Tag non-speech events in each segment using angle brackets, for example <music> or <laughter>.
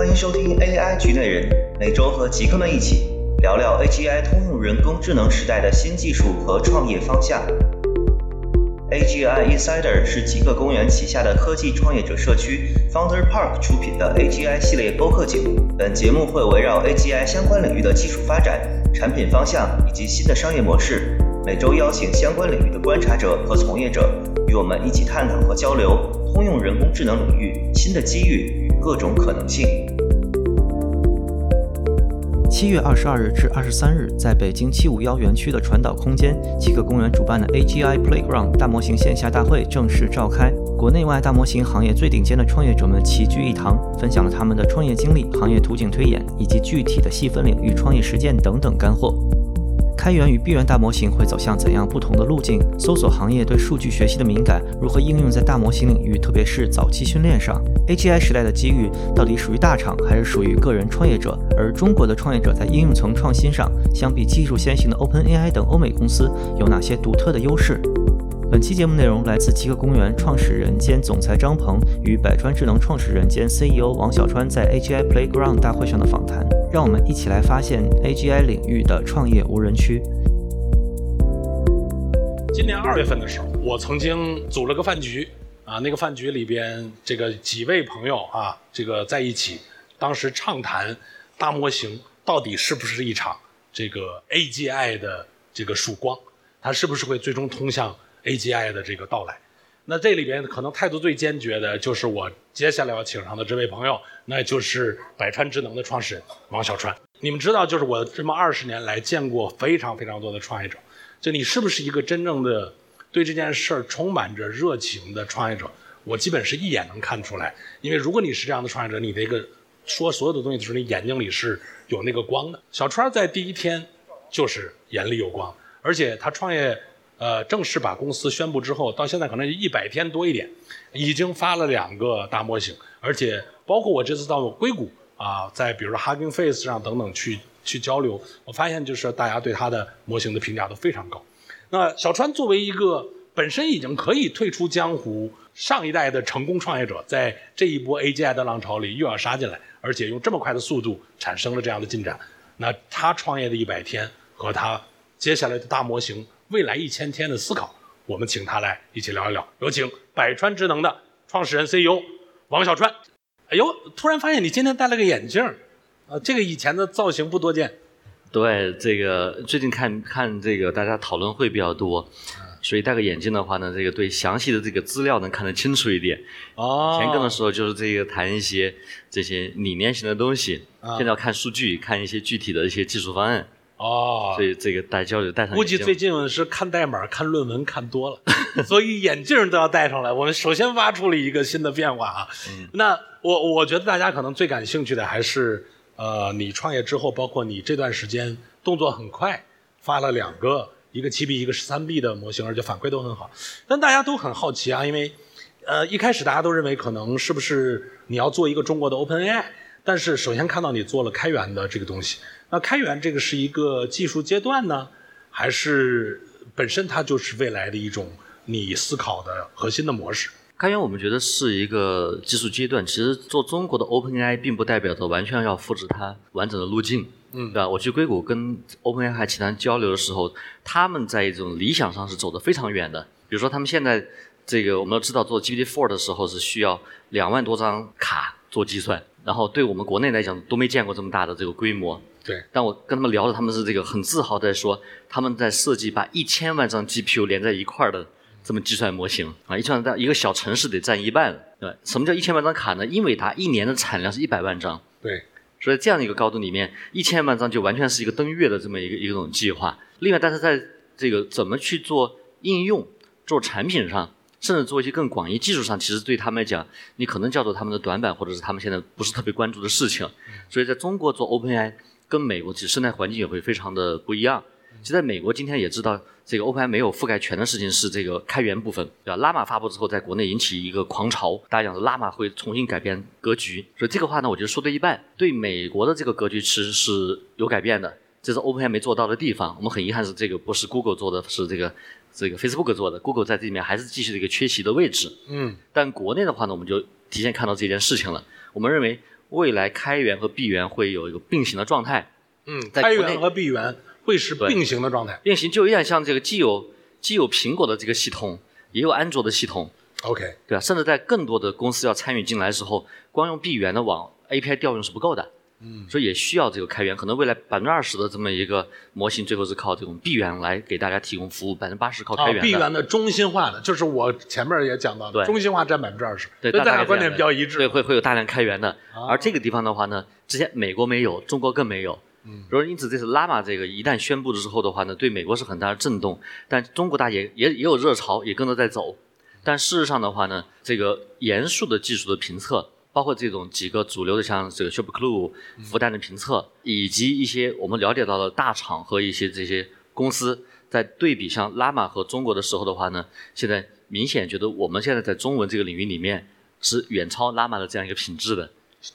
欢迎收听 AI 局内人，每周和极客们一起聊聊 AGI 通用人工智能时代的新技术和创业方向。AGI Insider 是极客公园旗下的科技创业者社区 Founder Park 出品的 AGI 系列播客节目。本节目会围绕 AGI 相关领域的技术发展、产品方向以及新的商业模式，每周邀请相关领域的观察者和从业者，与我们一起探讨和交流通用人工智能领域新的机遇与各种可能性。七月二十二日至二十三日，在北京七五幺园区的传导空间，七个公园主办的 AGI Playground 大模型线下大会正式召开。国内外大模型行业最顶尖的创业者们齐聚一堂，分享了他们的创业经历、行业图景推演以及具体的细分领域创业实践等等干货。开源与闭源大模型会走向怎样不同的路径？搜索行业对数据学习的敏感如何应用在大模型领域，特别是早期训练上？AGI 时代的机遇到底属于大厂还是属于个人创业者？而中国的创业者在应用层创新上，相比技术先行的 OpenAI 等欧美公司，有哪些独特的优势？本期节目内容来自极客公园创始人兼总裁张鹏与百川智能创始人兼 CEO 王小川在 AGI Playground 大会上的访谈。让我们一起来发现 AGI 领域的创业无人区。今年二月份的时候，我曾经组了个饭局，啊，那个饭局里边这个几位朋友啊，这个在一起，当时畅谈大模型到底是不是一场这个 AGI 的这个曙光，它是不是会最终通向 AGI 的这个到来？那这里边可能态度最坚决的就是我接下来要请上的这位朋友，那就是百川智能的创始人王小川。你们知道，就是我这么二十年来见过非常非常多的创业者，就你是不是一个真正的对这件事儿充满着热情的创业者？我基本是一眼能看出来，因为如果你是这样的创业者，你这个说所有的东西的时候，你眼睛里是有那个光的。小川在第一天就是眼里有光，而且他创业。呃，正式把公司宣布之后，到现在可能一百天多一点，已经发了两个大模型，而且包括我这次到硅谷啊，在比如说 Hugging Face 上等等去去交流，我发现就是大家对他的模型的评价都非常高。那小川作为一个本身已经可以退出江湖上一代的成功创业者，在这一波 AGI 的浪潮里又要杀进来，而且用这么快的速度产生了这样的进展，那他创业的一百天和他接下来的大模型。未来一千天的思考，我们请他来一起聊一聊。有请百川智能的创始人 CEO 王小川。哎呦，突然发现你今天戴了个眼镜儿，啊，这个以前的造型不多见。对，这个最近看看这个大家讨论会比较多，所以戴个眼镜的话呢，这个对详细的这个资料能看得清楚一点。哦。以前更的时候就是这个谈一些这些理念型的东西，现在要看数据，看一些具体的一些技术方案。哦，所以这个戴交流戴上，估计最近是看代码、看论文看多了，<laughs> 所以眼镜都要戴上来。我们首先挖出了一个新的变化啊。那我我觉得大家可能最感兴趣的还是，呃，你创业之后，包括你这段时间动作很快，发了两个，一个七 B，一个十三 B 的模型，而且反馈都很好。但大家都很好奇啊，因为，呃，一开始大家都认为可能是不是你要做一个中国的 OpenAI，但是首先看到你做了开源的这个东西。那开源这个是一个技术阶段呢，还是本身它就是未来的一种你思考的核心的模式？开源我们觉得是一个技术阶段。其实做中国的 OpenAI 并不代表着完全要复制它完整的路径，嗯，对吧？我去硅谷跟 OpenAI 其他人交流的时候，他们在一种理想上是走得非常远的。比如说他们现在这个我们都知道做 GPT-4 的时候是需要两万多张卡做计算，然后对我们国内来讲都没见过这么大的这个规模。对，但我跟他们聊的，他们是这个很自豪在说，他们在设计把一千万张 GPU 连在一块儿的这么计算模型啊，一千万张一个小城市得占一半，对什么叫一千万张卡呢？英伟达一年的产量是一百万张，对，所以这样的一个高度里面，一千万张就完全是一个登月的这么一个一种计划。另外，但是在这个怎么去做应用、做产品上，甚至做一些更广义技术上，其实对他们来讲，你可能叫做他们的短板，或者是他们现在不是特别关注的事情。所以在中国做 OpenAI。跟美国其实生态环境也会非常的不一样。其实在美国今天也知道，这个 OpenAI 没有覆盖全的事情是这个开源部分，对吧？拉玛发布之后，在国内引起一个狂潮，大家讲是拉玛会重新改变格局。所以这个话呢，我觉得说对一半。对美国的这个格局其实是有改变的，这是 OpenAI 没做到的地方。我们很遗憾是这个不是 Google 做的，是这个这个 Facebook 做的。Google 在这里面还是继续的一个缺席的位置。嗯。但国内的话呢，我们就提前看到这件事情了。我们认为。未来开源和闭源会有一个并行的状态。嗯，开源和闭源会是并行的状态。并行就有点像这个既有既有苹果的这个系统，也有安卓的系统，OK，对吧？甚至在更多的公司要参与进来的时候，光用闭源的网 API 调用是不够的。嗯，所以也需要这个开源，可能未来百分之二十的这么一个模型，最后是靠这种闭源来给大家提供服务，百分之八十靠开啊，源的。闭源的中心化的，就是我前面也讲到的，对中心化占百分之二十，对，大概这样的点比较一致。对，会会有大量开源的。啊而这个地方的话呢，之前美国没有，中国更没有。嗯，然后因此这次拉玛这个一旦宣布了之后的话呢，对美国是很大的震动，但中国大也也也有热潮，也跟着在走。但事实上的话呢，这个严肃的技术的评测，包括这种几个主流的像这个 ShopClue、复旦的评测，以及一些我们了解到的大厂和一些这些公司，在对比像 LAMA 和中国的时候的话呢，现在明显觉得我们现在在中文这个领域里面是远超 LAMA 的这样一个品质的。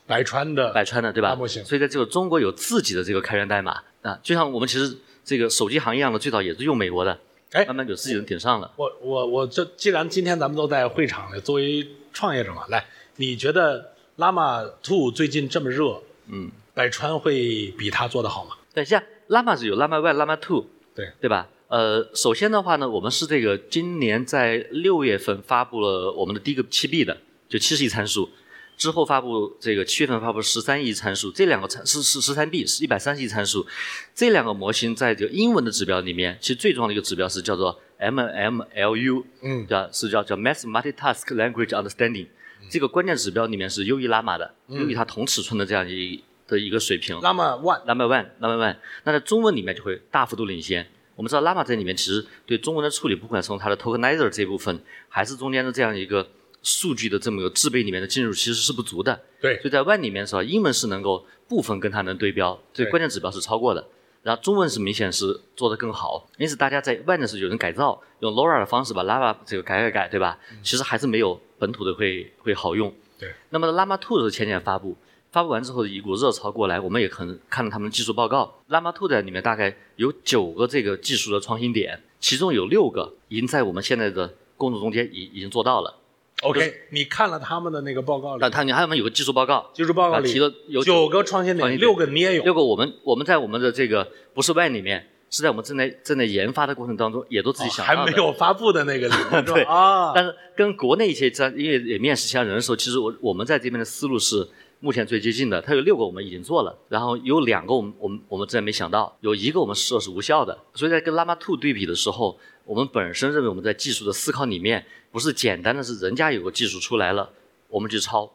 百川的百川的，对吧？所以在这个中国有自己的这个开源代码啊，就像我们其实这个手机行业一样的，最早也是用美国的，哎慢慢有自己人顶上了。我我我这既然今天咱们都在会场里，作为创业者嘛，来，你觉得 Llama Two 最近这么热，嗯，百川会比它做得好吗？对，像 Llama 是有 Llama One、Llama Two，对。对吧？呃，首先的话呢，我们是这个今年在六月份发布了我们的第一个七 B 的，就七十亿参数。之后发布这个七月份发布十三亿参数，这两个参是是十三 B 是一百三十亿参数，这两个模型在这个英文的指标里面，其实最重要的一个指标是叫做 MMLU，嗯。叫是叫叫 Mass Multitask Language Understanding，这个关键指标里面是优于拉玛的，优于它同尺寸的这样一的一个水平。One Number one, Number one，那在中文里面就会大幅度领先。我们知道 Llama 在里面其实对中文的处理，不管从它的 tokenizer 这部分，还是中间的这样一个数据的这么一个制备里面的进入，其实是不足的。对所以在 One 里面的时候，英文是能够部分跟它能对标，这对关键指标是超过的。然后中文是明显是做得更好，因此大家在 One 的时候有人改造，用 LoRa 的方式把 Llama 这个改改改，对吧？其实还是没有本土的会会好用。对，那么 Llama 2是前年发布，发布完之后一股热潮过来，我们也可能看了他们的技术报告。Llama 2在里面大概有九个这个技术的创新点，其中有六个已经在我们现在的工作中间已已经做到了。OK，你看了他们的那个报告里那，他你还有没有有个技术报告？技术报告里啊提了有九个创新点，六个你也有六个我们我们在我们的这个不是 One 里面，是在我们正在正在研发的过程当中，也都自己哦想。还没有发布的那个里面 <laughs> 对啊，但是跟国内一些在因为也面试其他人的时候，其实我我们在这边的思路是目前最接近的。它有六个我们已经做了，然后有两个我们我们我们之前没想到，有一个我们说是无效的。所以在跟 Llama 2对比的时候，我们本身认为我们在技术的思考里面，不是简单的是人家有个技术出来了，我们去抄，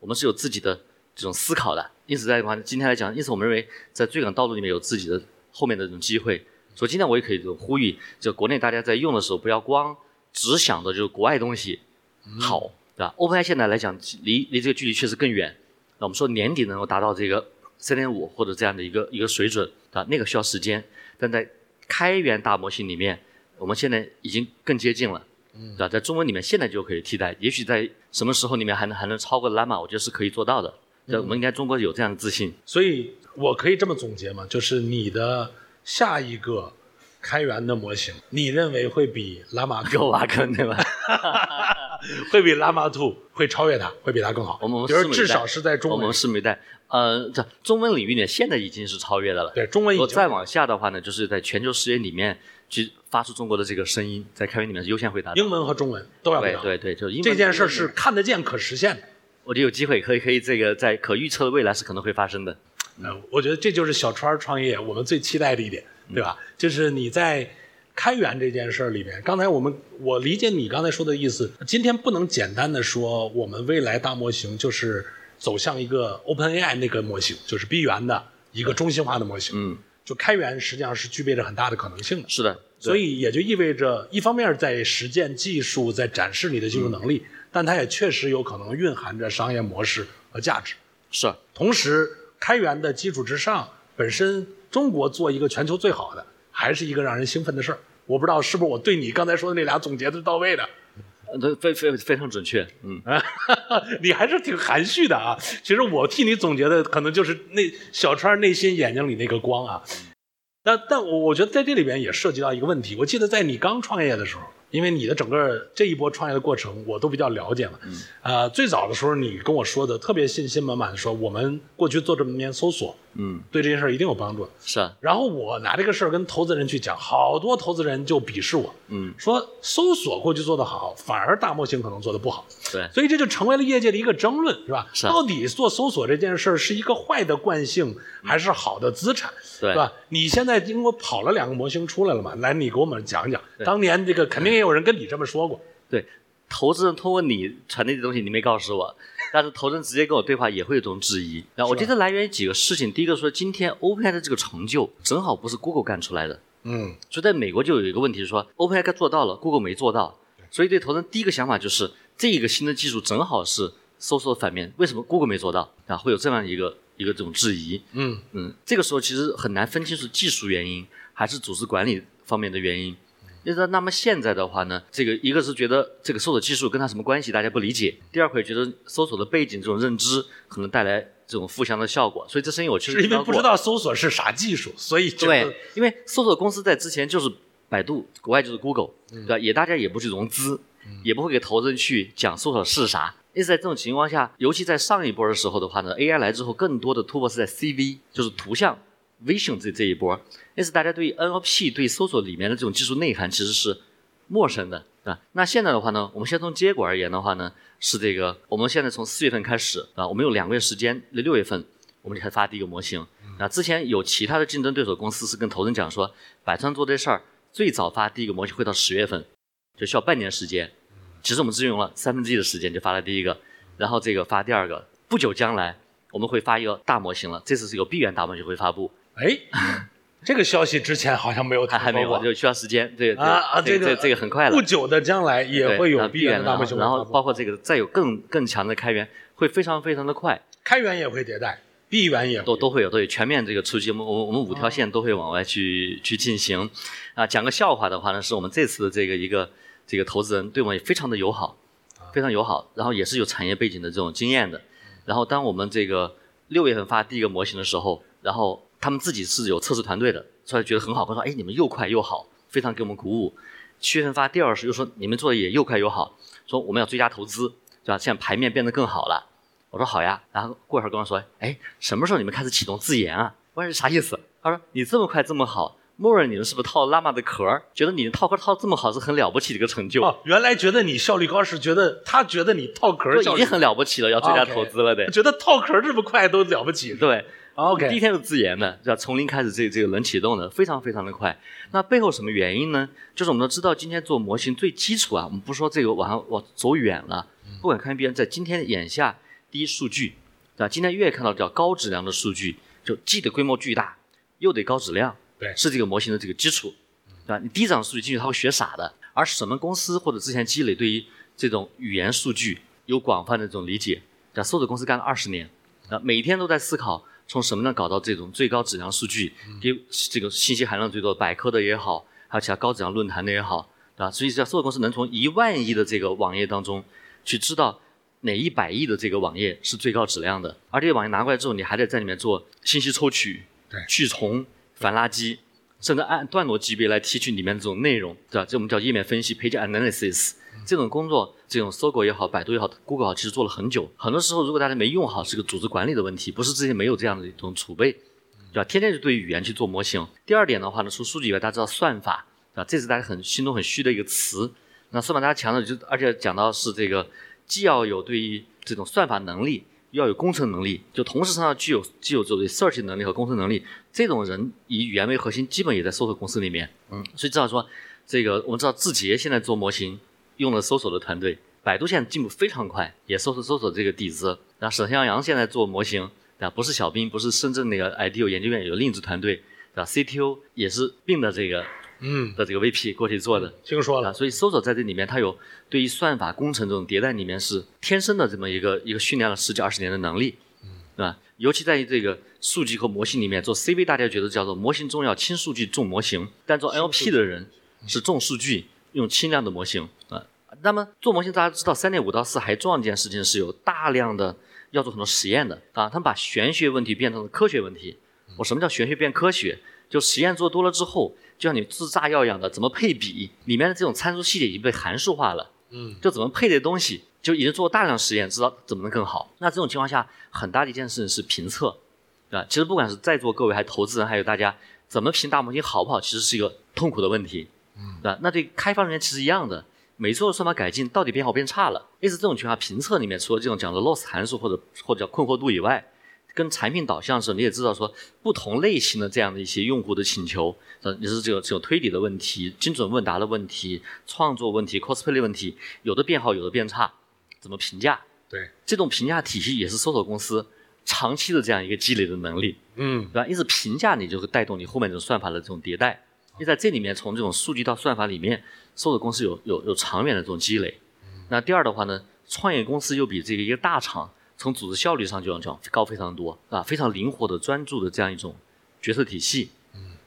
我们是有自己的这种思考的。因此在话今天来讲，因此我们认为在追赶道路里面有自己的后面的这种机会。所以今天我也可以就呼吁，就国内大家在用的时候，不要光只想着就是国外东西好，对吧？OpenAI 现在来讲，离离这个距离确实更远。那我们说年底能够达到这个三点五或者这样的一个一个水准，啊，那个需要时间。但在开源大模型里面，我们现在已经更接近了，对吧？在中文里面现在就可以替代，也许在什么时候里面还能还能超过 Llama，我觉得是可以做到的。对，我们应该中国有这样的自信。所以我可以这么总结吗？就是你的下一个开源的模型，你认为会比 Llama 给我挖坑，对吧？<laughs> 会比 Llama Two 会超越它，会比它更好。我们我们就是拭目以待至少是在中文我们，拭目以待。呃，这中文领域里现在已经是超越的了。对中文已经再往下的话呢，就是在全球视野里面去发出中国的这个声音，在开源里面是优先回答的。英文和中文都要回答。对对对，就是英文这件事是看得见、可实现的。我觉得有机会可以可以这个在可预测的未来是可能会发生的。呃，我觉得这就是小川创业我们最期待的一点，对吧？就是你在开源这件事儿里面，刚才我们我理解你刚才说的意思，今天不能简单的说我们未来大模型就是走向一个 OpenAI 那个模型，就是闭源的一个中心化的模型。嗯，就开源实际上是具备着很大的可能性的。是的，所以也就意味着，一方面在实践技术，在展示你的技术能力，但它也确实有可能蕴含着商业模式和价值。是同时，开源的基础之上，本身中国做一个全球最好的，还是一个让人兴奋的事儿。我不知道是不是我对你刚才说的那俩总结的是到位的，呃非非非常准确。嗯，<laughs> 你还是挺含蓄的啊。其实我替你总结的，可能就是那小川内心眼睛里那个光啊。但但我我觉得在这里边也涉及到一个问题。我记得在你刚创业的时候，因为你的整个这一波创业的过程，我都比较了解了。嗯。呃，最早的时候你跟我说的特别信心满满的说，我们过去做这么年搜索，嗯，对这件事儿一定有帮助。是啊，然后我拿这个事儿跟投资人去讲，好多投资人就鄙视我，嗯，说搜索过去做得好，反而大模型可能做得不好。对，所以这就成为了业界的一个争论，是吧？是啊。到底做搜索这件事儿是一个坏的惯性，还是好的资产，对。是吧？你现在经过跑了两个模型出来了嘛，来，你给我们讲讲，当年这个肯定也有人跟你这么说过，对，投资人通过你传递的东西，你没告诉我，但是投资人直接跟我对话也会有这种质疑。然后我觉得来源于几个事情，第一个说今天 OpenAI 的这个成就正好不是 Google 干出来的，嗯，所以在美国就有一个问题说 OpenAI 该做到了，Google 没做到，所以对投资人第一个想法就是这个新的技术正好是搜索的反面，为什么 Google 没做到啊？会有这样一个一个这种质疑。嗯，嗯，这个时候其实很难分清楚技术原因还是组织管理方面的原因。那说那么现在的话呢，这个一个是觉得这个搜索技术跟它什么关系，大家不理解；第二会觉得搜索的背景这种认知可能带来这种负向的效果。所以这声音我确实是因为不知道搜索是啥技术，所以对，因为搜索公司在之前就是百度，国外就是 Google，对吧？也大家也不去融资，也不会给投资人去讲搜索是啥。因此在这种情况下，尤其在上一波的时候的话呢，AI 来之后，更多的突破是在 CV，就是图像 vision 这这一波。因此大家对于 NLP 对搜索里面的这种技术内涵其实是陌生的，对吧？那现在的话呢，我们先从结果而言的话呢，是这个，我们现在从四月份开始啊，我们有两个月时间，六月份我们就开始发第一个模型。那之前有其他的竞争对手公司是跟投资人讲说，百川做这事儿最早发第一个模型会到十月份，就需要半年时间。其实我们只用了三分之一的时间就发了第一个，然后这个发第二个，不久将来我们会发一个大模型了，这次是有闭源大模型会发布，哎，这个消息之前好像没有听还还没有，就需要时间。对对啊啊，这个这个很快了不。久的将来也会有闭源闭源的大模型然后包括这个再有更更强的开源，会非常非常的快，开源也会迭代，闭源也都都会有，都有全面这个出击。我们我们我们五条线都会往外去去进行。啊，讲个笑话的话呢，是我们这次的这个一个这个投资人对我们也非常的友好，非常友好，然后也是有产业背景的这种经验的。然后当我们这个六月份发第一个模型的时候，然后他们自己是有测试团队的，所以觉得很好，他说：“哎，你们又快又好，非常给我们鼓舞。”七月份发第二时又说：“你们做的也又快又好，说我们要追加投资，对吧？现在牌面变得更好了。”我说好呀，然后过一会儿跟我说，哎，什么时候你们开始启动自研啊？我说啥意思？他说你这么快这么好，默认你们是不是套了拉玛的壳儿？觉得你套壳套这么好是很了不起的一个成就，哦，原来觉得你效率高是觉得他觉得你套壳已经很了不起了，要追加投资了得。觉得套壳这么快都了不起。对 OK，第一天是自研的，对吧？从零开始这个这个能启动的，非常非常的快。那背后什么原因呢？就是我们都知道，今天做模型最基础啊，我们不说这个往上往走远了，不管看别人在今天眼下，第一数据，对吧？今天越看到叫高质量的数据，就既得规模巨大，又得高质量，对是这个模型的这个基础，对吧？你低质量数据进去，他会学傻的。而什么公司或者之前积累对于这种语言数据有广泛的这种理解，对吧？搜索公司干了二十年，啊，每天都在思考从什么呢搞到这种最高质量数据，给这个信息含量最多的百科的也好，还有其他高质量论坛的也好，对吧？所以，这所有公司能从一万亿的这个网页当中去知道哪一百亿的这个网页是最高质量的，而这些网页拿过来之后，你还得在里面做信息抽取、对去重、反垃圾，甚至按段落级别来提取里面的这种内容，对吧？这我们叫页面分析 （page analysis）。这种工作，这种搜狗也好，百度也好，Google 也好，其实做了很久。很多时候，如果大家没用好，是个组织管理的问题，不是之前没有这样的一种储备，对吧？天天就对语言去做模型。第二点的话呢，除数据以外，大家知道算法，对吧？这是大家很心中很虚的一个词。那算法大家强调就，而且讲到是这个，既要有对于这种算法能力，又要有工程能力，就同时上要具有具有这种 research 能力和工程能力。这种人以语言为核心，基本也在搜索公司里面。嗯，所以至少说，这个我们知道字节现在做模型用了搜索的团队，百度现在进步非常快，也搜索搜索这个底子。然后沈向阳现在做模型，对吧？不是小兵，不是深圳那个 IDEO 研究院有另一支团队，对吧？CTO 也是并的这个嗯，的这个 VP 过去做的。啊，听说了，所以搜索在这里面，它有对于算法工程这种迭代里面是天生的这么一个一个训练了十几二十年的能力，对吧？尤其在于这个数据和模型里面做 CV，大家觉得叫做模型重要，轻数据重模型，但做 LP 的人是重数据，用轻量的模型啊。那么做模型，大家知道三点五到四还重要一件事情是有大量的要做很多实验的啊，他们把玄学问题变成了科学问题。我什么叫玄学变科学？就实验做多了之后，就像你制炸药一样的，怎么配比，里面的这种参数细节已经被函数化了。嗯，就怎么配的东西，就已经做过大量实验，知道怎么能更好。那这种情况下，很大的一件事情是评测，啊，其实不管是在座各位，还是投资人，还有大家，怎么评大模型好不好，其实是一个痛苦的问题。嗯，啊，那对开发人员其实一样的，每做算法改进，到底变好变差了？类似这种情况，评测里面除了这种讲的 loss 函数或者或者叫困惑度以外，跟产品导向的时候，你也知道说不同类型的这样的一些用户的请求，呃，也是这种这种推理的问题、精准问答的问题、创作问题、cosplay 问题，有的变好，有的变差，怎么评价？对，这种评价体系也是搜索公司长期的这样一个积累的能力，嗯对吧？因此评价你就会带动你后面这种算法的这种迭代。因为在这里面，从这种数据到算法里面，搜索公司有有有长远的这种积累。那第二的话呢，创业公司又比这个一个大厂从组织效率上就要讲高非常多啊，非常灵活的专注的这样一种决策体系。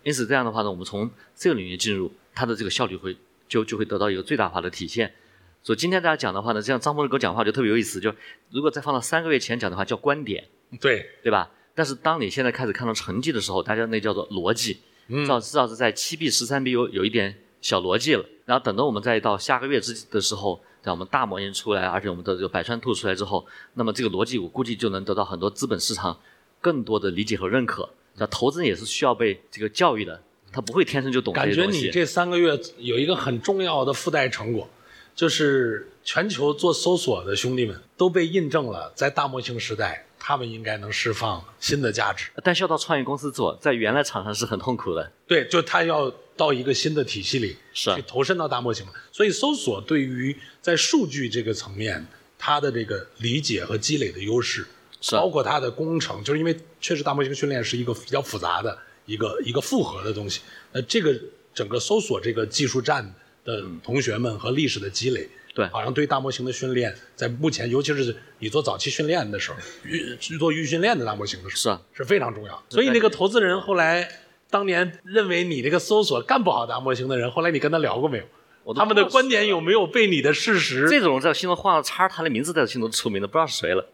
因此这样的话呢，我们从这个领域进入，它的这个效率会就就会得到一个最大化的体现。所以今天大家讲的话呢，像张博士给我讲话就特别有意思，就如果再放到三个月前讲的话，叫观点，对，对吧？但是当你现在开始看到成绩的时候，大家那叫做逻辑，至少至少是在七 B 十三 B 有有一点小逻辑了。然后等到我们再到下个月之的时候，让我们大模型出来，而且我们的这个百川兔出来之后，那么这个逻辑我估计就能得到很多资本市场更多的理解和认可。那投资人也是需要被这个教育的，他不会天生就懂这感觉些东西。你这三个月有一个很重要的附带成果，就是全球做搜索的兄弟们都被印证了，在大模型时代，他们应该能释放新的价值。但是要到创业公司做，在原来厂商是很痛苦的。对，就他要到一个新的体系里去投身到大模型。所以搜索对于在数据这个层面，它的这个理解和积累的优势，包括它的工程，就是因为确实大模型训练是一个比较复杂的一个一个复合的东西。那这个整个搜索这个技术站的同学们和历史的积累，对好像对大模型的训练，在目前，尤其是你做早期训练的时候，预做预训练的大模型的时候，是啊，是非常重要。所以那个投资人后来当年认为你这个搜索干不好大模型的人，后来你跟他聊过没有？他们的观点有没有被你的事实？这种在心中画了叉，他的名字在心中出名的，不知道是谁了。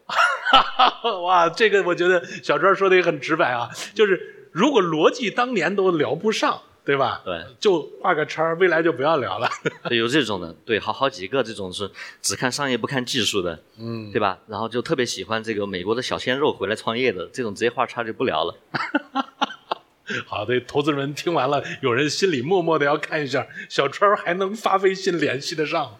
<laughs> 哇，这个我觉得小川说的也很直白啊，就是如果逻辑当年都聊不上，对吧？对，就画个叉，未来就不要聊了。对，有这种的，对，好好几个这种是只看商业不看技术的，嗯，对吧？然后就特别喜欢这个美国的小鲜肉回来创业的，这种直接画叉就不聊了。<laughs> 好的，投资人听完了，有人心里默默的要看一下小川还能发微信联系得上，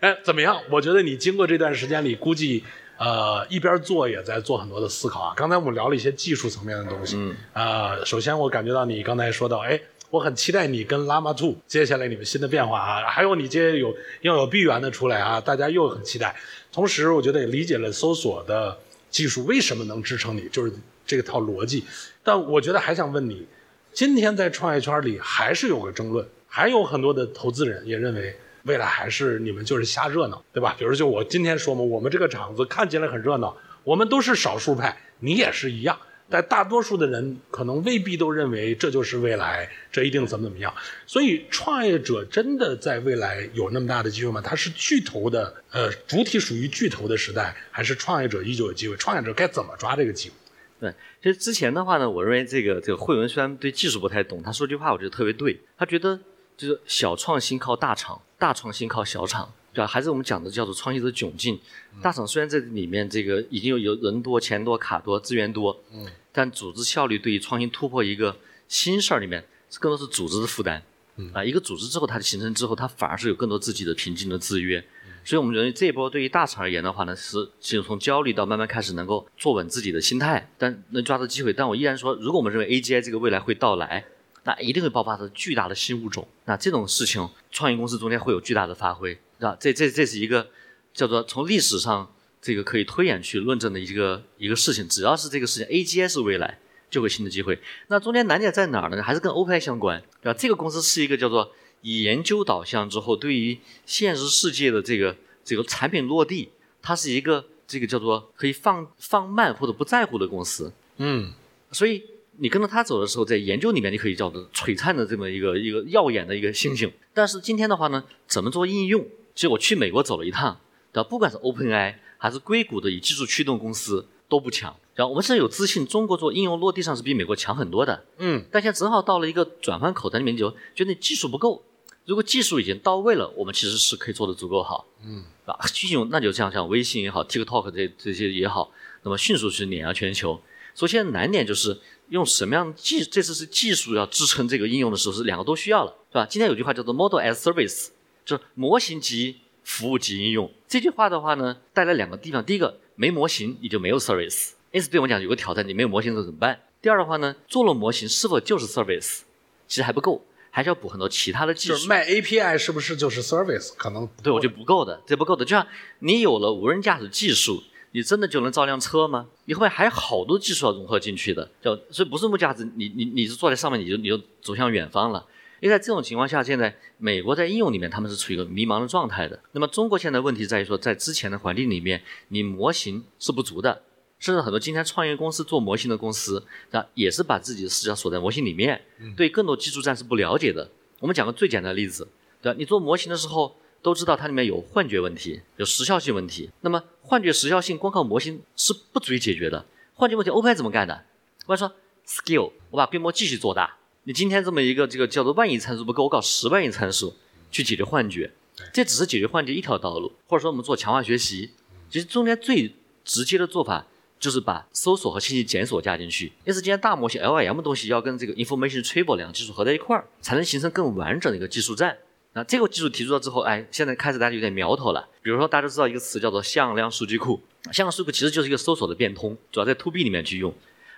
哎，怎么样？我觉得你经过这段时间里，估计呃一边做也在做很多的思考啊。刚才我们聊了一些技术层面的东西，嗯，啊、首先我感觉到你刚才说到，哎，我很期待你跟 Llama Two 接下来你们新的变化啊，还有你接有要有闭源的出来啊，大家又很期待。同时，我觉得也理解了搜索的技术为什么能支撑你，就是这套逻辑。但我觉得还想问你，今天在创业圈里还是有个争论，还有很多的投资人也认为未来还是你们就是瞎热闹，对吧？比如就我今天说嘛，我们这个场子看起来很热闹，我们都是少数派，你也是一样。但大多数的人可能未必都认为这就是未来，这一定怎么怎么样。所以，创业者真的在未来有那么大的机会吗？它是巨头的，呃，主体属于巨头的时代，还是创业者依旧有机会？创业者该怎么抓这个机会？对，其实之前的话呢，我认为这个这个慧文虽然对技术不太懂，他说句话我觉得特别对，他觉得就是小创新靠大厂，大创新靠小厂，对吧？还是我们讲的叫做创业者窘境。大厂虽然在里面这个已经有有人多、钱多、卡多、资源多，嗯，但组织效率对于创新突破一个新事儿里面，更多是组织的负担。嗯啊，一个组织之后，它的形成之后，它反而是有更多自己的瓶颈的制约。所以，我们认为这一波对于大厂而言的话呢，是是从焦虑到慢慢开始能够坐稳自己的心态，但能抓住机会。但我依然说，如果我们认为 AGI 这个未来会到来，那一定会爆发出巨大的新物种。那这种事情，创业公司中间会有巨大的发挥，啊，这这这是一个叫做从历史上这个可以推演去论证的一个一个事情。只要是这个事情，AGI 是未来，就会新的机会。那中间难点在哪儿呢？还是跟 OpenAI 相关，对吧？这个公司是一个叫做以研究导向之后，对于现实世界的这个这个产品落地，它是一个这个叫做可以放放慢或者不在乎的公司。嗯所以你跟着他走的时候，在研究里面你可以叫做璀璨的这么一个一个耀眼的一个星星。但是今天的话呢，怎么做应用？其实我去美国走了一趟，对吧？不管是 OpenAI 还是硅谷的以技术驱动公司，都不强。然后我们是有自信，中国做应用落地上是比美国强很多的。嗯，但现在正好到了一个转换口，在里面就觉得技术不够。如果技术已经到位了，我们其实是可以做得足够好。嗯，啊，应用那就像像微信也好，TikTok 这这些也好，那么迅速去碾压全球。所以现在难点就是用什么样的技，这次是技术要支撑这个应用的时候，是两个都需要了，对吧？今天有句话叫做 “model as service”，就是模型及服务及应用。这句话的话呢，带来两个地方：第一个，没模型你就没有 service，因此对我们讲有个挑战，你没有模型的时候怎么办？第二的话呢，做了模型是否就是 service？其实还不够，还是要补很多其他的技术。就是卖 API 是不是就是 service？可能对，我觉得不够的，这不够的。就像你有了无人驾驶技术，你真的就能造辆车吗？你后面还有好多技术要融合进去的，就所以不是木架子，你你你是坐在上面，你就你就走向远方了。因为在这种情况下，现在美国在应用里面他们是处于一个迷茫的状态的。那么中国现在问题在于说，在之前的环境里面，你模型是不足的，甚至很多今天创业公司做模型的公司，那也是把自己的视角锁在模型里面，对更多技术站是不了解的。我们讲个最简单的例子，对吧？你做模型的时候都知道它里面有幻觉问题，有时效性问题。那么幻觉、时效性光靠模型是不足以解决的。幻觉问题，OpenAI 怎么干的？我说 skill，我把规模继续做大。你今天这么一个这个叫做万亿参数不够，我搞十万亿参数去解决幻觉，这只是解决幻觉一条道路。或者说我们做强化学习，其实中间最直接的做法就是把搜索和信息检索加进去。因此，今天大模型 LIM 东西要跟这个 information retrieval 两个技术合在一块儿，才能形成更完整的一个技术站。那这个技术提出了之后，哎，现在开始大家有点苗头了。比如说，大家都知道一个词叫做向量数据库，向量数据库其实就是一个搜索的变通，主要在 To B 里面去用。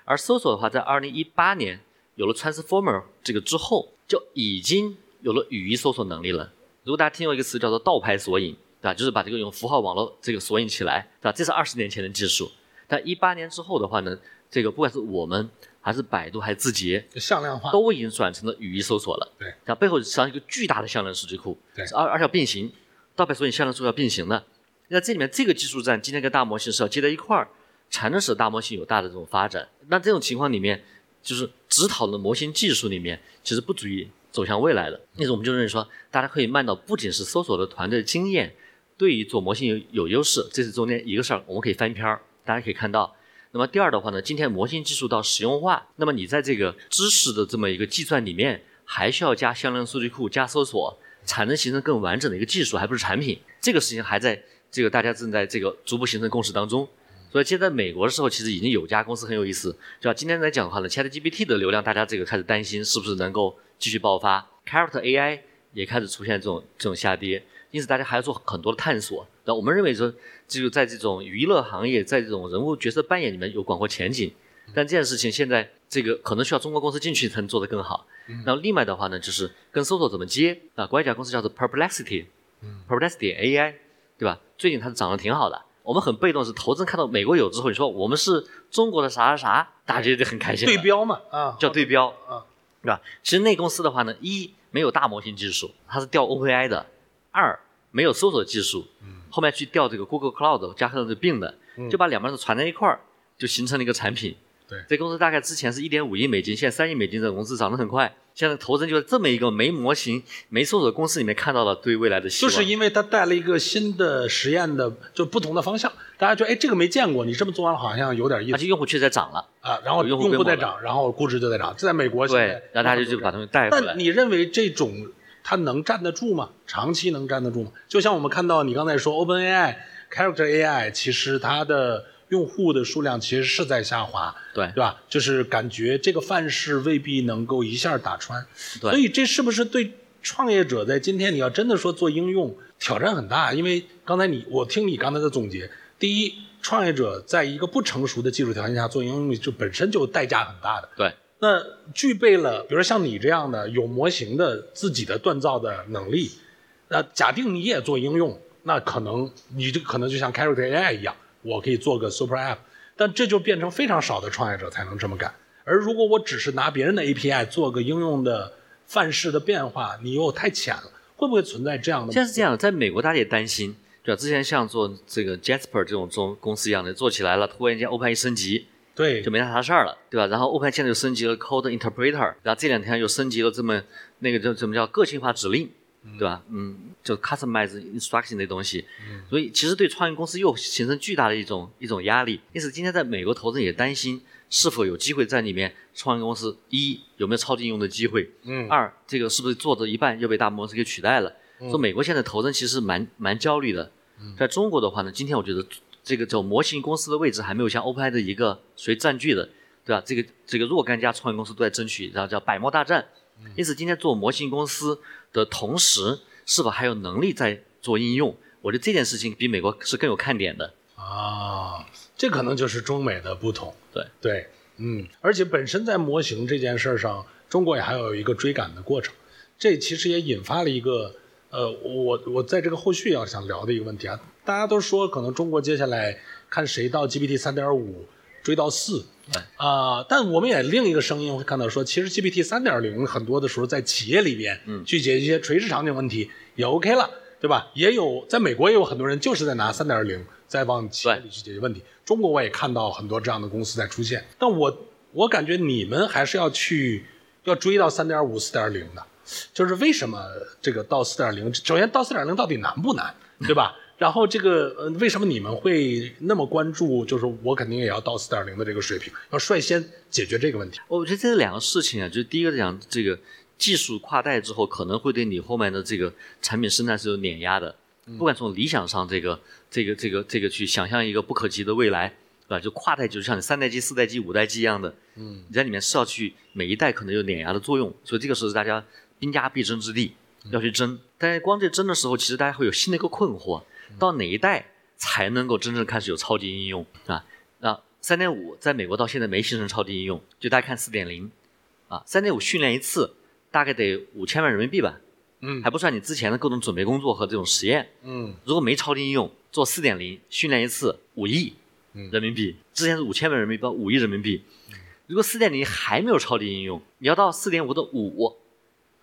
而搜索的话，在二零一八年有了 Transformer 这个之后，就已经有了语义搜索能力了。如果大家听过一个词叫做倒排索引，对吧？就是把这个用符号网络这个索引起来，对吧？这是二十年前的技术。但一八年之后的话呢，这个不管是我们还是百度还是字节，向量化。都已经转成了语义搜索了。对，它背后实际上一个巨大的向量数据库，对而而且要并行，倒排索引向量数据要并行的。那这里面这个技术站今天跟大模型是要接在一块儿，才能使大模型有大的这种发展。那这种情况里面，就是只讨论模型技术里面，其实不足以走向未来的。因此我们就认为说，大家可以慢到不仅是搜索的团队经验对于做模型有有优势，这是中间一个事儿，我们可以翻篇儿，大家可以看到。那么第二的话呢，今天模型技术到实用化，那么你在这个知识的这么一个计算里面，还需要加向量数据库、加搜索，才能形成更完整的一个技术，还不是产品。这个事情还在这个大家正在这个逐步形成共识当中。所以现在美国的时候，其实已经有家公司很有意思，就吧？今天来讲的话呢，ChatGPT 的流量，大家这个开始担心是不是能够继续爆发，Character AI 也开始出现这种这种下跌，因此大家还要做很多的探索。那我们认为说，只有在这种娱乐行业，在这种人物角色扮演里面有广阔前景。但这件事情现在这个可能需要中国公司进去才能做得更好。那另外的话呢，就是跟搜索怎么接啊？国外一家公司叫做 Perplexity，Perplexity AI，对吧？最近它是涨得挺好的。我们很被动，是投资人看到美国有之后，你说我们是中国的啥啥啥，大家就很开心。对标嘛，啊，叫对标啊，对吧？其实那公司的话呢，一没有大模型技术，它是调 OpenAI 的；二没有搜索技术，后面去调这个 Google Cloud 加上这病的，就把两边都传在一块儿，就形成了一个产品。对这公司大概之前是一点五亿美金，现在三亿美金的融资涨得很快。现在投资人就在这么一个没模型、没搜索的公司里面看到了对未来的希望。就是因为它带了一个新的实验的，就不同的方向，大家觉得哎这个没见过，你这么做完了好像有点意思而且用户确实在涨了，啊，然后用户在涨，然后估值就在涨，这在美国现对在，然后大家就就把东西带回来但。你认为这种它能站得住吗？长期能站得住吗？就像我们看到你刚才说 OpenAI、Character AI，其实它的用户的数量其实是在下滑，对对吧？就是感觉这个范式未必能够一下打穿，对所以这是不是对创业者在今天你要真的说做应用挑战很大？因为刚才你我听你刚才的总结，第一，创业者在一个不成熟的技术条件下做应用，就本身就代价很大的。对，那具备了，比如说像你这样的有模型的自己的锻造的能力，那假定你也做应用，那可能你这可能就像 Character AI 一样，我可以做个 Super App，但这就变成非常少的创业者才能这么干。而如果我只是拿别人的 API 做个应用的范式的变化，你又太浅了，会不会存在这样的？现在是这样的，在美国大家也担心，对吧？之前像做这个 Jasper 这种中公司一样的做起来了，突然间 OpenAI 升级，对就没啥啥事儿了，对吧？然后 OpenAI 现在又升级了 Code Interpreter，然后这两天又升级了这么那个叫怎么叫个性化指令，对吧？嗯，就 customize instruction 的东西，所以其实对创业公司又形成巨大的一种一种压力。因此，今天在美国投资人也担心是否有机会在里面创业公司一有没有超级应用的机会，嗯二这个是不是做着一半又被大公司给取代了？所以美国现在投资人其实蛮蛮焦虑的。在中国的话呢，今天我觉得这个这种模型公司的位置还没有像 OpenAI 的一个谁占据的，对吧？这个这个若干家创业公司都在争取，然后叫百模大战。因此，今天做模型公司的同时，是否还有能力在做应用？我觉得这件事情比美国是更有看点的。啊，这可能就是中美的不同。对对，嗯，而且本身在模型这件事儿上，中国也还有一个追赶的过程，这其实也引发了一个，呃，我我在这个后续要想聊的一个问题啊，大家都说可能中国接下来看谁到 GPT 三点五追到四对，啊、但我们也另一个声音会看到说，其实 GPT 三点零很多的时候在企业里边，嗯去解决一些垂直场景问题也 OK 了，对吧？也有在美国也有很多人就是在拿三点零在往企业里去解决问题。中国我也看到很多这样的公司在出现，但我我感觉你们还是要去要追到三点五、四点零的，就是为什么这个到四点零？首先到四点零到底难不难，对吧？然后这个呃，为什么你们会那么关注？就是我肯定也要到四点零的这个水平，要率先解决这个问题。我觉得这两个事情啊，就是第一个讲这个技术跨代之后，可能会对你后面的这个产品生态是有碾压的。不管从理想上，这个这个这个这个去想象一个不可及的未来，对吧？就跨代，就像你三代机、四代机、五代机一样的，嗯，你在里面是要去每一代可能有碾压的作用，所以这个是大家兵家必争之地，要去争。但是光这争的时候，其实大家会有新的一个困惑：到哪一代才能够真正开始有超级应用啊？那三点五在美国到现在没形成超级应用，就大家看四点零啊，三点五训练一次大概得五千万人民币吧，嗯还不算你之前的各种准备工作和这种实验。嗯如果没超级应用，做四点零训练一次五亿嗯人民币，之前是五千万人民币到五亿人民币。如果四点零还没有超级应用，你要到四点五的五，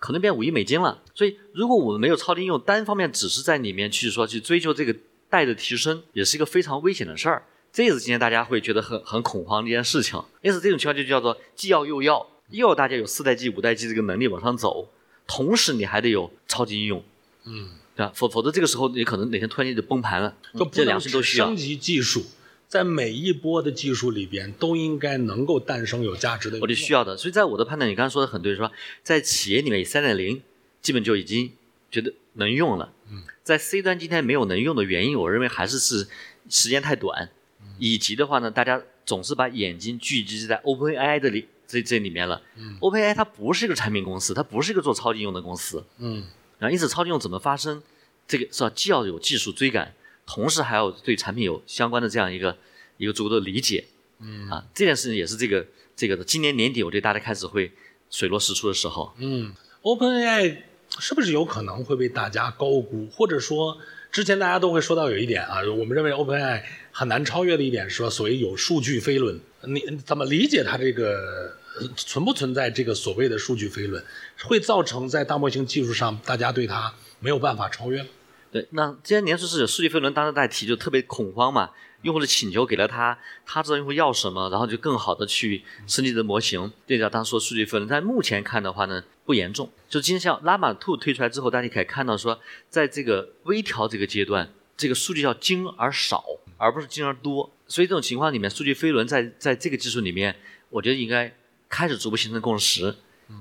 可能变五亿美金了。所以，如果我们没有超级应用，单方面只是在里面去说去追求这个贷的提升，也是一个非常危险的事儿。这也是今天大家会觉得很很恐慌的一件事情。因此，这种情况就叫做既要又要，又要大家有四代机、五代机这个能力往上走，同时你还得有超级应用。嗯，对吧？否否则这个时候你可能哪天突然间就崩盘了，这两就不能事都需要升。级技术，在每一波的技术里边都应该能够诞生有价值的。我就需要的。所以在我的判断，你刚才说的很对，是吧在企业里面三点零基本就已经觉得能用了。嗯，在 C 端今天没有能用的原因，我认为还是是时间太短，以及的话呢，大家总是把眼睛聚集在 OpenAI 的里这这里面了。嗯 OpenAI 它不是一个产品公司，它不是一个做超级应用的公司。嗯然后因此超级应用怎么发生，这个是吧？既要有技术追赶，同时还要对产品有相关的这样一个一个足够的理解。嗯啊，这件事情也是这个这个的。今年年底，我觉得大家开始会水落石出的时候。嗯，OpenAI 是不是有可能会被大家高估，或者说之前大家都会说到有一点啊，我们认为 OpenAI 很难超越的一点是说所谓有数据飞轮，你你怎么理解它这个？呃存不存在这个所谓的数据飞轮，会造成在大模型技术上大家对它没有办法超越吗？对，那既然年初是有数据飞轮，当时在提就特别恐慌嘛，用户的请求给了他，他知道用户要什么，然后就更好的去升级的模型。这叫当时说数据飞轮，但目前看的话呢，不严重。就今天像拉玛 Two 推出来之后，大家可以看到说，在这个微调这个阶段，这个数据要精而少，而不是精而多。所以这种情况里面，数据飞轮在在这个技术里面，我觉得应该开始逐步形成共识，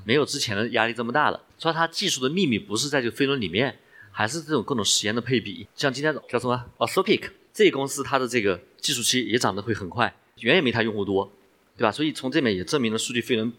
没有之前的压力这么大了。所以它技术的秘密不是在这个飞轮里面，还是这种各种实验的配比。像今天叫什么哦 Sopic 这公司，它的这个技术期也涨得会很快，远远没它用户多，对吧？所以从这面也证明了数据飞轮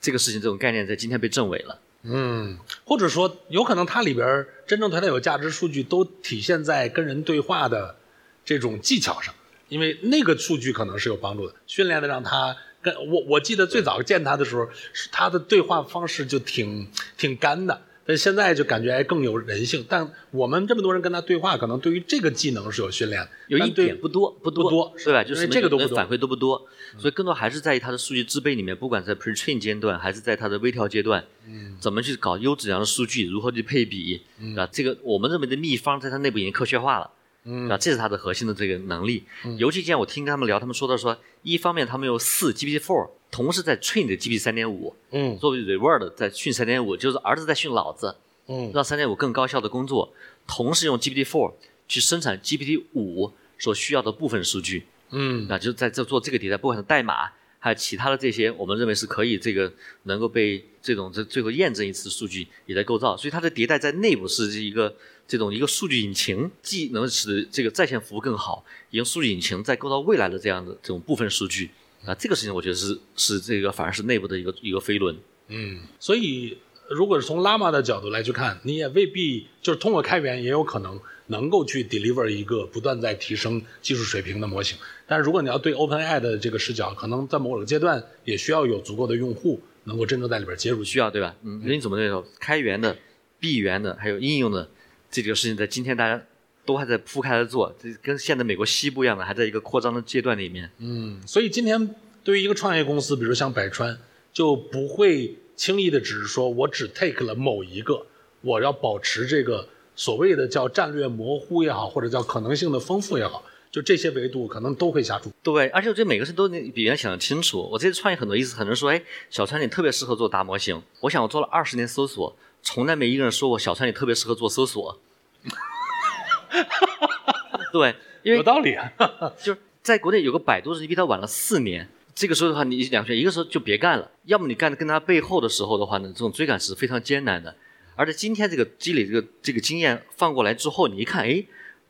这个事情这种概念在今天被证伪了。嗯，或者说有可能它里边真正对它有价值数据都体现在跟人对话的这种技巧上，因为那个数据可能是有帮助的，训练的让它跟我我记得最早见他的时候，他的对话方式就挺挺干的。但现在就感觉哎更有人性，但我们这么多人跟他对话，可能对于这个技能是有训练的，有一点不多，不多，对吧？就是这个都不多嗯人反馈都不多，所以更多还是在于它的数据制备里面，不管在 pre-train 阶段还是在它的微调阶段，嗯怎么去搞优质量的数据，如何去配比，嗯啊，这个我们认为的秘方在它内部已经科学化了。嗯啊，这是它的核心的这个能力。尤其今天我听他们聊，他们说到说，一方面他们用四 GPT four，同时在 train 的 GPT 三点五，嗯作为 reward 在训三点五，就是儿子在训老子，嗯让三点五更高效的工作，同时用 GPT Four 去生产 GPT 五所需要的部分数据。嗯那就在这做这个迭代，不管是代码还有其他的这些，我们认为是可以这个能够被这种这最后验证一次数据也在构造，所以它的迭代在内部是一个这种一个数据引擎，既能使这个在线服务更好，也用数据引擎在构造未来的这样的这种部分数据。啊，这个事情我觉得是是这个反而是内部的一个一个飞轮。嗯，所以如果是从拉玛的角度来去看，你也未必就是通过开源也有可能能够去 deliver 一个不断在提升技术水平的模型。但是如果你要对 OpenAI 的这个视角，可能在某个阶段也需要有足够的用户能够真正在里边接入。需要对吧？嗯，因为怎么那种开源的、闭源的，还有应用的这几个事情，在今天大家都还在铺开来做，这跟现在美国西部一样的，还在一个扩张的阶段里面。嗯，所以今天对于一个创业公司，比如像百川，就不会轻易的只是说我只 take 了某一个，我要保持这个所谓的叫战略模糊也好，或者叫可能性的丰富也好，就这些维度可能都会下注。对，而且我觉得每个事都比别人想的清楚。我这次创业很多意思，很多人说，哎，小川你特别适合做大模型。我想我做了二十年搜索，从来没一个人说过小川你特别适合做搜索。<laughs> 对，因为有道理啊，<laughs> 就是在国内有个百度是比他晚了四年。这个时候的话，你两选，一个时候就别干了，要么你干的跟他背后的时候的话呢，这种追赶是非常艰难的。而且今天这个积累这个这个经验放过来之后，你一看，哎，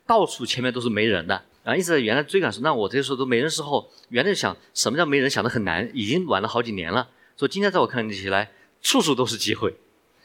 到处前面都是没人的，然后一直在原来追赶时，那我这时候都没人时候，原来想什么叫没人想的很难，已经晚了好几年了。所以今天在我看起来，处处都是机会。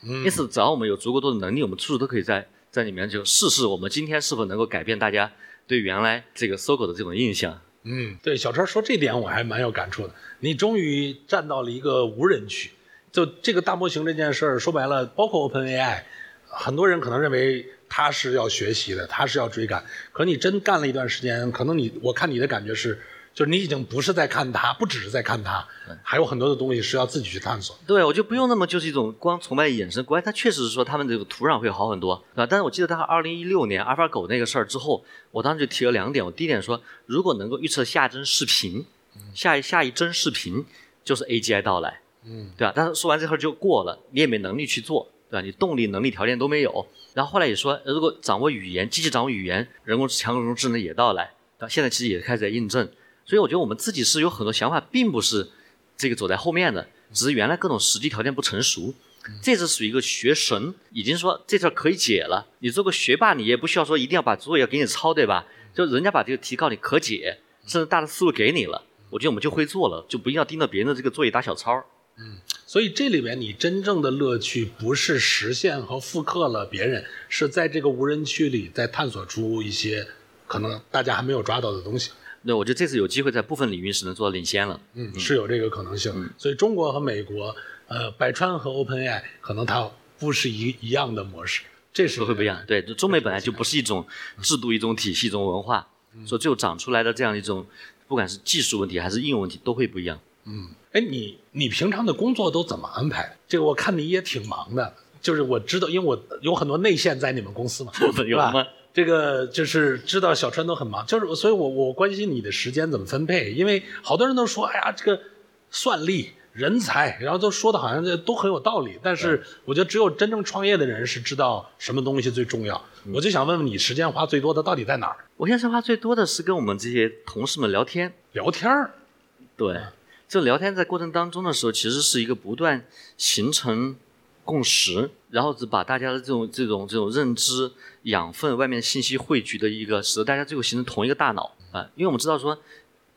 嗯因此，只要我们有足够多的能力，我们处处都可以在在里面就试试我们今天是否能够改变大家对原来这个搜狗的这种印象。嗯，对，小川说这点我还蛮有感触的。你终于站到了一个无人区，就这个大模型这件事儿，说白了，包括 OpenAI，很多人可能认为它是要学习的，它是要追赶。可你真干了一段时间，可能你我看你的感觉是，就是你已经不是在看它，不只是在看它，还有很多的东西是要自己去探索。对，我就不用那么就是一种光崇拜眼神。国外它确实是说他们这个土壤会好很多，对吧？但是我记得他二零一六年阿尔法狗那个事儿之后，我当时就提了两点。我第一点说，如果能够预测下一帧视频，下一下一帧视频就是 AGI 到来，嗯，对吧？但是说完这事儿就过了，你也没能力去做，对吧？你动力、能力条件都没有。然后后来也说，如果掌握语言，机器掌握语言，人工强人工智能也到来，对吧？现在其实也开始在印证。所以我觉得我们自己是有很多想法，并不是这个走在后面的，只是原来各种实际条件不成熟。这是属于一个学神，已经说这事儿可以解了。你做个学霸，你也不需要说一定要把作业给你抄，对吧？就人家把这个题告你可解，甚至大的思路给你了，我觉得我们就会做了，就不一定要盯着别人的这个作业打小抄。嗯所以这里面你真正的乐趣不是实现和复刻了别人，是在这个无人区里在探索出一些可能大家还没有抓到的东西。对，我觉得这次有机会在部分领域是能做到领先了。嗯，是有这个可能性。所以中国和美国，呃，百川和 OpenAI 可能它不是一一样的模式，这是都会不一样。对，就中美本来就不是一种制度、一种体系、一种文化，所以最后长出来的这样一种，不管是技术问题还是应用问题，都会不一样。嗯哎，你你平常的工作都怎么安排？这个我看你也挺忙的，就是我知道，因为我有很多内线在你们公司嘛，<laughs> 有是吧吗？这个就是知道小川都很忙，就是所以我我关心你的时间怎么分配，因为好多人都说，哎呀，这个算力、人才，然后都说的好像这都很有道理，但是我觉得只有真正创业的人是知道什么东西最重要。我就想问问你，时间花最多的到底在哪儿？我现在花最多的是跟我们这些同事们聊天。聊天儿，对，就聊天在过程当中的时候，其实是一个不断形成共识，然后只把大家的这种这种这种认知养分、外面信息汇聚的一个，使得大家最后形成同一个大脑啊。因为我们知道说，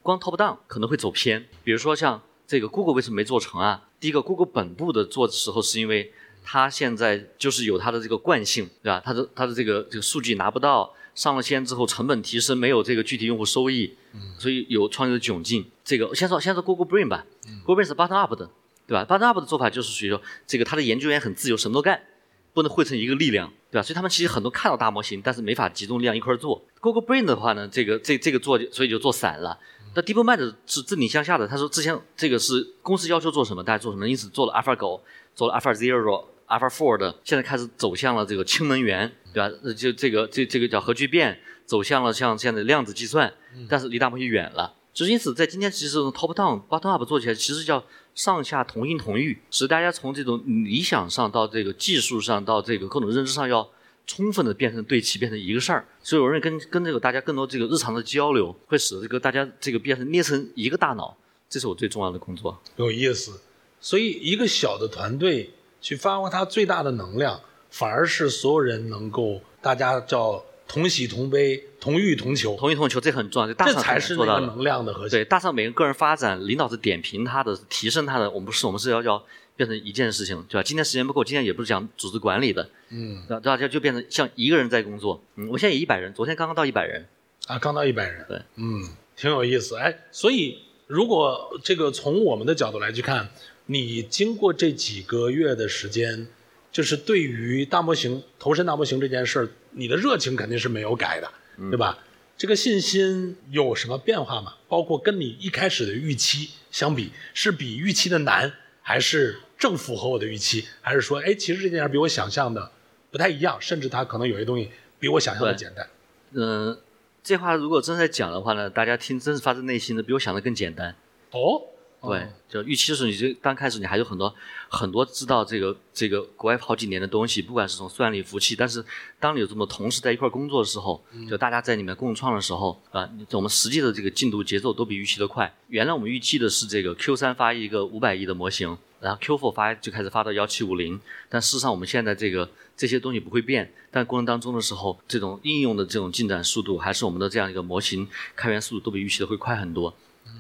光 top down 可能会走偏，比如说像这个 Google 为什么没做成啊？第一个，Google 本部的做的时候是因为它现在就是有它的这个惯性，对吧？它的它的这个这个数据拿不到，上了线之后成本提升，没有这个具体用户收益，所以有创业的窘境。这个先说先说 Google Brain 吧、g o o g l e Brain 是 bottom up 的，对吧？bottom up 的做法就是属于说，这个他的研究员很自由，什么都干，不能汇成一个力量，对吧？所以他们其实很多看到大模型，但是没法集中力量一块儿做。Google Brain 的话呢，这个这这个做，所以就做散了。那 DeepMind 是自顶向下的，他说之前这个是公司要求做什么，大家做什么，因此做了 AlphaGo，做了 AlphaZero、AlphaFour 的，现在开始走向了这个氢能源，对吧？呃就这个这这个叫核聚变，走向了像现在量子计算，但是离大模型远了。就是因此，在今天其实从 top down、bottom up 做起来，其实叫上下同心同欲，使大家从这种理想上到这个技术上到这个各种认知上要充分的变成对齐，变成一个事儿。所以我认为跟跟这个大家更多这个日常的交流，会使这个大家这个变成捏成一个大脑，这是我最重要的工作。有意思。所以一个小的团队去发挥它最大的能量，反而是所有人能够大家叫同喜同悲、同欲同求，同欲同求这很重要，大这厂才是那做到的。个能量的核心。对，大上每个个人发展，领导是点评他的，提升他的，我们不是，我们是要要变成一件事情，对吧？今天时间不够，今天也不是讲组织管理的，嗯那大家就变成像一个人在工作。嗯，我现在也一百人，昨天刚刚到一百人。啊，刚到一百人，对，嗯，挺有意思。哎，所以如果这个从我们的角度来去看，你经过这几个月的时间，就是对于大模型投身大模型这件事儿，你的热情肯定是没有改的，对吧？这个信心有什么变化吗？包括跟你一开始的预期相比，是比预期的难，还是正符合我的预期？还是说，哎，其实这件事儿比我想象的不太一样，甚至它可能有些东西比我想象的简单？嗯、这话如果真在讲的话呢，大家听真是发自内心的，比我想的更简单。哦，对，就预期的时候，你就刚开始你还有很多很多知道这个这个国外好几年的东西，不管是从算力、服务器，但是当你有这么多同事在一块儿工作的时候，就大家在里面共创的时候啊，我们实际的这个进度节奏都比预期的快。原来我们预计的是这个 Q 三发一个五百亿的模型，然后 Q 4发就开始发到幺七五零，但事实上我们现在这个这些东西不会变，但过程当中的时候，这种应用的这种进展速度，还是我们的这样一个模型开源速度都比预期的会快很多。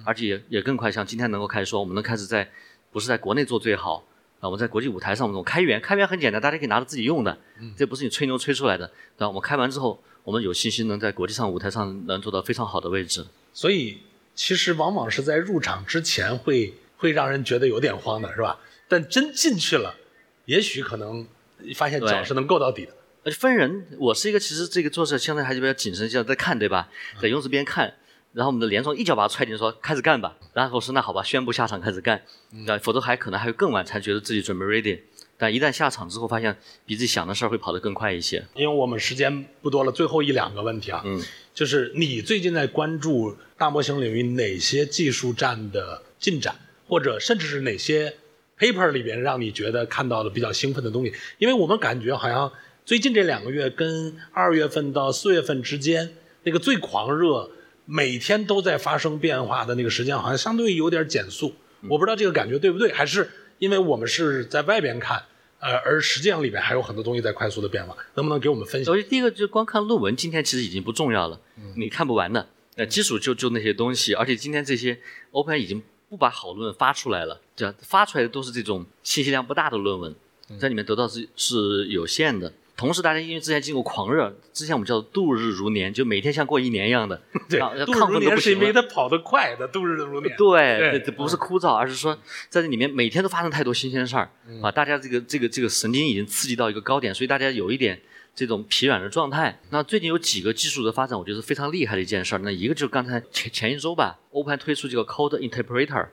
而且也也更快，像今天能够开始说，我们能开始在不是在国内做最好啊，我们在国际舞台上，我们开源，开源很简单，大家可以拿着自己用的，这不是你吹牛吹出来的，对吧？我们开完之后，我们有信心能在国际上舞台上能做到非常好的位置。所以其实往往是在入场之前会会让人觉得有点慌的，是吧？但真进去了，也许可能发现脚是能够到底的。而且分人，我是一个其实这个做事相对还是比较谨慎，像在看，对吧？在游泳池边看，然后我们的连总一脚把他踹进，说开始干吧。然后我说那好吧，宣布下场开始干，啊，否则还可能还会更晚才觉得自己准备 ready。但一旦下场之后，发现比自己想的事儿会跑得更快一些。因为我们时间不多了，最后一两个问题啊，嗯，就是你最近在关注大模型领域哪些技术站的进展，或者甚至是哪些 paper 里边让你觉得看到了比较兴奋的东西？因为我们感觉好像最近这两个月跟二月份到四月份之间那个最狂热，每天都在发生变化的那个时间，好像相对有点减速。我不知道这个感觉对不对，还是因为我们是在外边看，呃，而实际上里面还有很多东西在快速的变化，能不能给我们分享我？觉得第一个就是光看论文，今天其实已经不重要了，你看不完的。呃，基础就就那些东西，而且今天这些 Open 已经不把好论文发出来了，这样发出来的都是这种信息量不大的论文，在里面得到是是有限的。同时，大家因为之前经过狂热，之前我们叫做度日如年，就每天像过一年一样的，<laughs> 对啊，度日亢奋都如年是因。为它跑得快的，度日如年。对，对这这不是枯燥，而是说在这里面每天都发生太多新鲜事儿，啊，大家这个这个这个神经已经刺激到一个高点，所以大家有一点这种疲软的状态。那最近有几个技术的发展，我觉得是非常厉害的一件事儿。那一个就是刚才前前一周吧，Open 推出这个 Code Interpreter，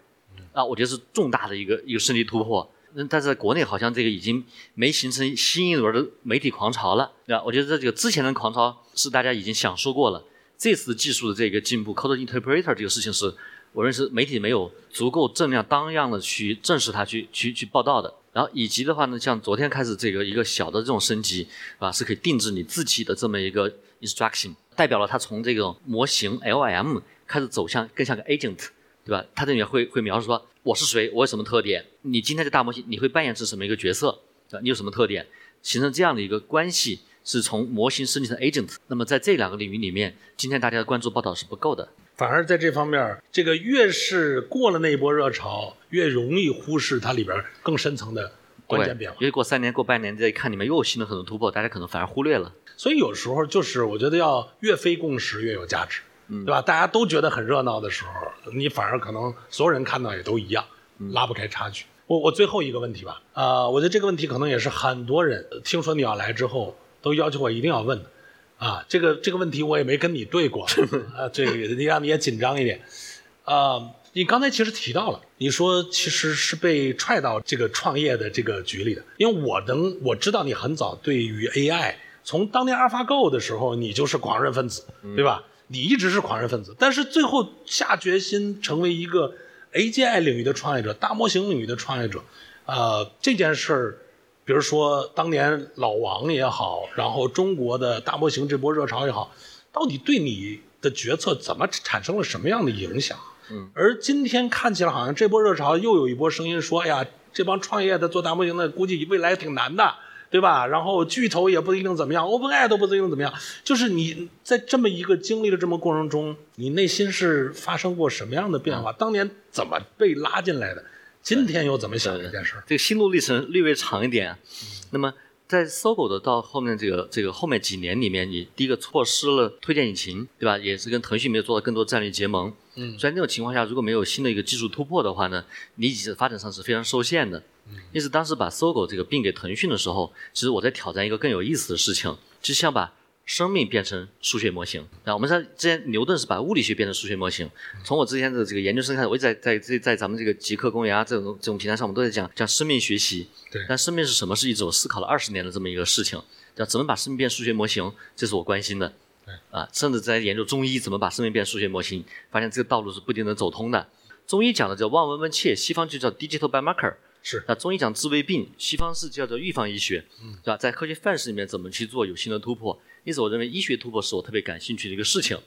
啊，我觉得是重大的一个一个升级突破。嗯，但是在国内好像这个已经没形成新一轮的媒体狂潮了，对吧？我觉得这个之前的狂潮是大家已经享受过了，这次技术的这个进步，Code Interpreter 这个事情是我认识媒体没有足够正量当样的去正视它，去去去报道的。然后以及的话呢，像昨天开始这个一个小的这种升级啊，是可以定制你自己的这么一个 instruction，代表了它从这种模型 LM 开始走向更像个 agent，对吧？它这里面会会描述说我是谁，我有什么特点，你今天的大模型你会扮演是什么一个角色，对吧？你有什么特点，形成这样的一个关系，是从模型升级成 agent。那么在这两个领域里面，今天大家的关注报道是不够的。反而在这方面，这个越是过了那一波热潮，越容易忽视它里边更深层的关键变化因。为过三年、过半年再一看，里面又有新的很多突破，大家可能反而忽略了。所以有时候就是我觉得要越非共识越有价值，对吧？大家都觉得很热闹的时候，你反而可能所有人看到也都一样，拉不开差距。我我最后一个问题吧，啊、我觉得这个问题可能也是很多人呃听说你要来之后都要求我一定要问的，啊，这个这个问题我也没跟你对过，<laughs> 啊，这个你让你也紧张一点，啊、你刚才其实提到了，你说其实是被踹到这个创业的这个局里的，因为我能我知道你很早对于 AI，从当年 AlphaGo 的时候，你就是狂热分子，对吧？你一直是狂热分子，但是最后下决心成为一个 AGI 领域的创业者、大模型领域的创业者，呃，这件事儿，比如说当年老王也好，然后中国的大模型这波热潮也好，到底对你的决策怎么产生了什么样的影响？嗯，而今天看起来好像这波热潮又有一波声音说，哎呀，这帮创业的做大模型的估计未来挺难的。对吧？然后巨头也不一定怎么样，OpenAI 都不一定怎么样。就是你在这么一个经历了这么过程中，你内心是发生过什么样的变化？当年怎么被拉进来的？今天又怎么想这件事儿？这个心路历程略微长一点。那么在搜狗的到后面这个这个后面几年里面，你第一个错失了推荐引擎，对吧？也是跟腾讯没有做到更多战略结盟。嗯，所以那种情况下，如果没有新的一个技术突破的话呢，你已经发展上是非常受限的。因此，当时把搜狗这个并给腾讯的时候，其实我在挑战一个更有意思的事情，就像把生命变成数学模型。那我们在之前牛顿是把物理学变成数学模型。从我之前的这个研究生开始，我一直在在在在咱们这个极客公园啊这种这种平台上，我们都在讲讲生命学习。对。但生命是什么？是一直我思考了二十年的这么一个事情，叫怎么把生命变数学模型，这是我关心的。对。啊，甚至在研究中医怎么把生命变数学模型，发现这个道路是不一定能走通的。中医讲的叫望闻问切，西方就叫 digital biomarker。是，那中医讲治未病，西方是叫做预防医学，嗯，对吧？在科学范式里面怎么去做有新的突破？因此，我认为医学突破是我特别感兴趣的一个事情，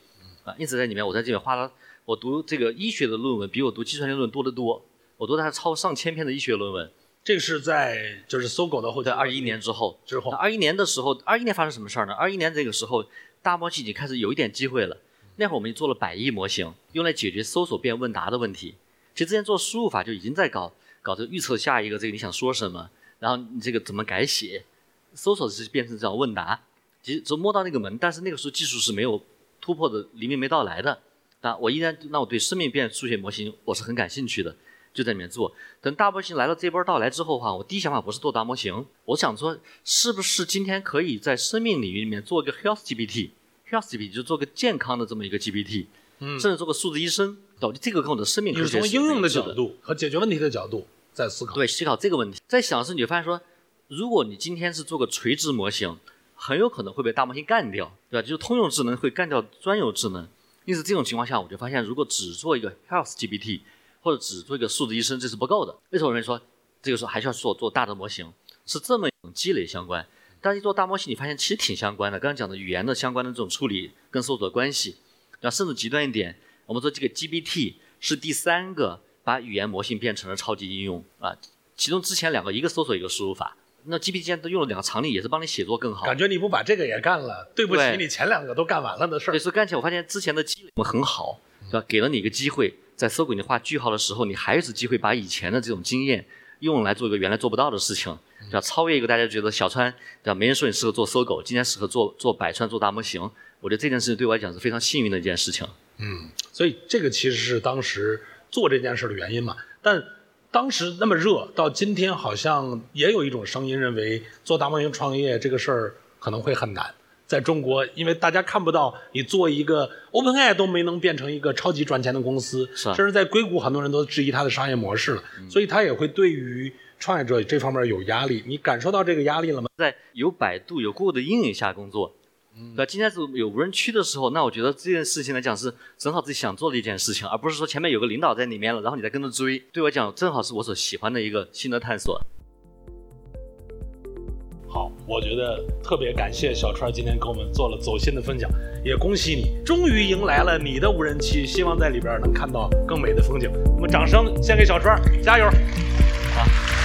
啊，因此在里面，我在这边花了，我读这个医学的论文比我读计算机论文多得多，我读的还超上千篇的医学论文。这个是在就是搜狗的后，在二一年之后，之后，二一年的时候，二一年发生什么事儿呢？二一年这个时候，大模型已经开始有一点机会了。那会儿我们做了百亿模型，用来解决搜索变问答的问题。其实之前做输入法就已经在搞。搞这个预测下一个这个你想说什么，然后你这个怎么改写，搜索是变成这样问答，其实就摸到那个门，但是那个时候技术是没有突破的，黎明没到来的。那，我依然那我对生命变数学模型我是很感兴趣的，就在里面做。等大模型来了这波到来之后的话，我第一想法不是做大模型，我想说是不是今天可以在生命领域里面做一个 Health GPT，Health GPT 就做个健康的这么一个 GPT，嗯，甚至做个数字医生，导致这个跟我的生命你是从应用的角度和解决问题的角度。在思考，对，思考这个问题，在想的时候，你就发现说，如果你今天是做个垂直模型，很有可能会被大模型干掉，对吧？就是通用智能会干掉专有智能。因此，这种情况下，我就发现，如果只做一个 Health GPT，或者只做一个数字医生，这是不够的。为什么我认为说，这个时候还需要做做大的模型，是这么一种积累相关。但是，一做大模型，你发现其实挺相关的。刚刚讲的语言的相关的这种处理跟搜索的关系，那甚至极端一点，我们说这个 GPT 是第三个。把语言模型变成了超级应用啊！其中之前两个，一个搜索，一个输入法。那 GPT 现在都用了两个常例，也是帮你写作更好。感觉你不把这个也干了，对不起，你前两个都干完了的事儿。对，所以干起来我发现之前的积累很好，对吧？给了你一个机会，在搜狗你画句号的时候，你还有一次机会把以前的这种经验用来做一个原来做不到的事情，对吧？超越一个大家觉得小川，对吧？没人说你适合做搜狗，今天适合做做百川做大模型。我觉得这件事情对我来讲是非常幸运的一件事情。嗯，所以这个其实是当时做这件事的原因嘛。但当时那么热，到今天好像也有一种声音认为做大模型创业这个事儿可能会很难。在中国，因为大家看不到你做一个 OpenAI 都没能变成一个超级赚钱的公司，甚至在硅谷很多人都质疑它的商业模式了，所以它也会对于创业者这方面有压力。你感受到这个压力了吗？在有百度、有 Google 的阴影下工作。对，今天是有无人区的时候，那我觉得这件事情来讲是正好自己想做的一件事情，而不是说前面有个领导在里面了，然后你再跟着追。对我讲，正好是我所喜欢的一个新的探索。好，我觉得特别感谢小川今天给我们做了走心的分享，也恭喜你终于迎来了你的无人区，希望在里边能看到更美的风景。我们掌声献给小川，加油！好。